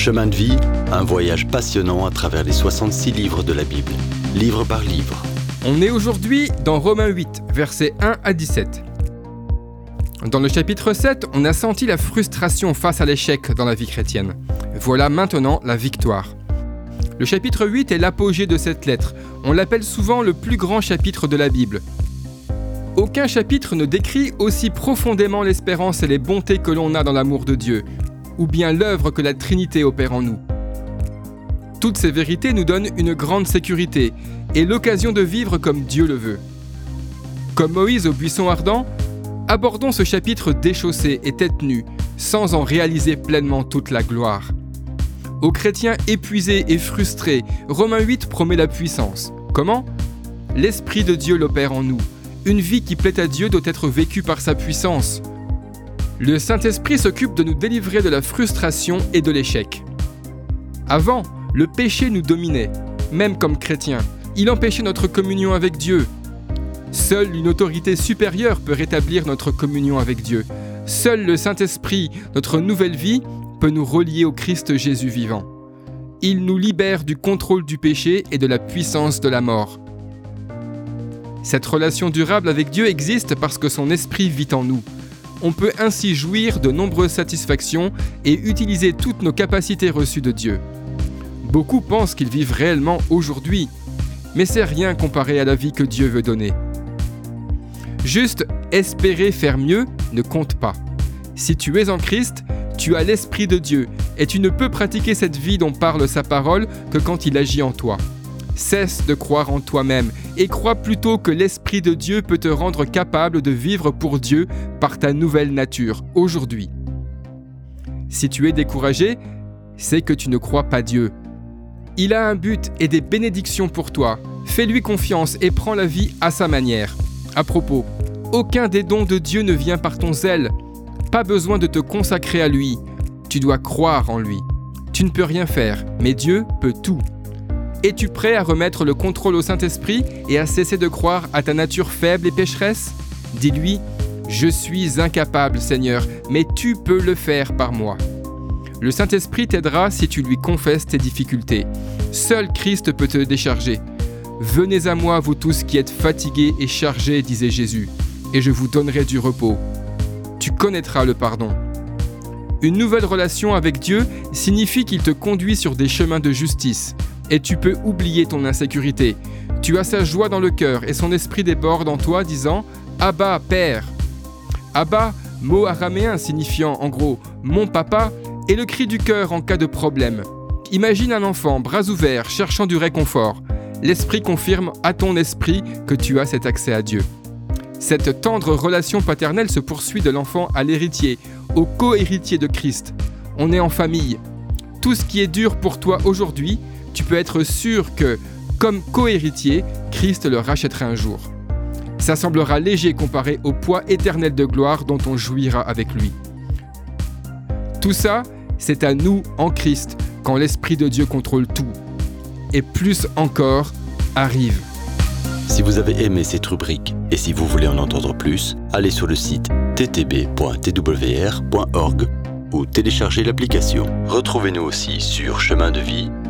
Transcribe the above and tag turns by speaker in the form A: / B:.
A: Chemin de vie, un voyage passionnant à travers les 66 livres de la Bible, livre par livre.
B: On est aujourd'hui dans Romains 8, versets 1 à 17. Dans le chapitre 7, on a senti la frustration face à l'échec dans la vie chrétienne. Voilà maintenant la victoire. Le chapitre 8 est l'apogée de cette lettre. On l'appelle souvent le plus grand chapitre de la Bible. Aucun chapitre ne décrit aussi profondément l'espérance et les bontés que l'on a dans l'amour de Dieu, ou bien l'œuvre que la Trinité opère en nous. Toutes ces vérités nous donnent une grande sécurité et l'occasion de vivre comme Dieu le veut. Comme Moïse au buisson ardent, abordons ce chapitre déchaussé et tête nue, sans en réaliser pleinement toute la gloire. Aux chrétiens épuisés et frustrés, Romains 8 promet la puissance. Comment? L'Esprit de Dieu l'opère en nous. Une vie qui plaît à Dieu doit être vécue par sa puissance. Le Saint-Esprit s'occupe de nous délivrer de la frustration et de l'échec. Avant, le péché nous dominait, même comme chrétiens. Il empêchait notre communion avec Dieu. Seule une autorité supérieure peut rétablir notre communion avec Dieu. Seul le Saint-Esprit, notre nouvelle vie, peut nous relier au Christ Jésus vivant. Il nous libère du contrôle du péché et de la puissance de la mort. Cette relation durable avec Dieu existe parce que son esprit vit en nous. On peut ainsi jouir de nombreuses satisfactions et utiliser toutes nos capacités reçues de Dieu. Beaucoup pensent qu'ils vivent réellement aujourd'hui, mais c'est rien comparé à la vie que Dieu veut donner. Juste espérer faire mieux ne compte pas. Si tu es en Christ, tu as l'Esprit de Dieu et tu ne peux pratiquer cette vie dont parle sa parole que quand il agit en toi. Cesse de croire en toi-même et crois plutôt que l'Esprit de Dieu peut te rendre capable de vivre pour Dieu par ta nouvelle nature aujourd'hui. Si tu es découragé, c'est que tu ne crois pas Dieu. Il a un but et des bénédictions pour toi. Fais-lui confiance et prends la vie à sa manière. À propos, aucun des dons de Dieu ne vient par ton zèle. Pas besoin de te consacrer à lui. Tu dois croire en lui. Tu ne peux rien faire, mais Dieu peut tout. Es-tu prêt à remettre le contrôle au Saint-Esprit et à cesser de croire à ta nature faible et pécheresse? Dis-lui, je suis incapable Seigneur, mais tu peux le faire par moi. Le Saint-Esprit t'aidera si tu lui confesses tes difficultés. Seul Christ peut te décharger. Venez à moi, vous tous qui êtes fatigués et chargés, disait Jésus, et je vous donnerai du repos tu connaîtras le pardon. Une nouvelle relation avec Dieu signifie qu'il te conduit sur des chemins de justice, et tu peux oublier ton insécurité. Tu as sa joie dans le cœur, et son esprit déborde en toi, disant Abba, Père. Abba, mot araméen signifiant en gros mon papa, est le cri du cœur en cas de problème. Imagine un enfant, bras ouverts, cherchant du réconfort. L'esprit confirme à ton esprit que tu as cet accès à Dieu. Cette tendre relation paternelle se poursuit de l'enfant à l'héritier, au co-héritier de Christ. On est en famille. Tout ce qui est dur pour toi aujourd'hui, tu peux être sûr que, comme co-héritier, Christ le rachètera un jour. Ça semblera léger comparé au poids éternel de gloire dont on jouira avec lui. Tout ça, c'est à nous en Christ, quand l'Esprit de Dieu contrôle tout. Et plus encore, arrive.
A: Si vous avez aimé cette rubrique et si vous voulez en entendre plus, allez sur le site ttb.twr.org ou téléchargez l'application. Retrouvez-nous aussi sur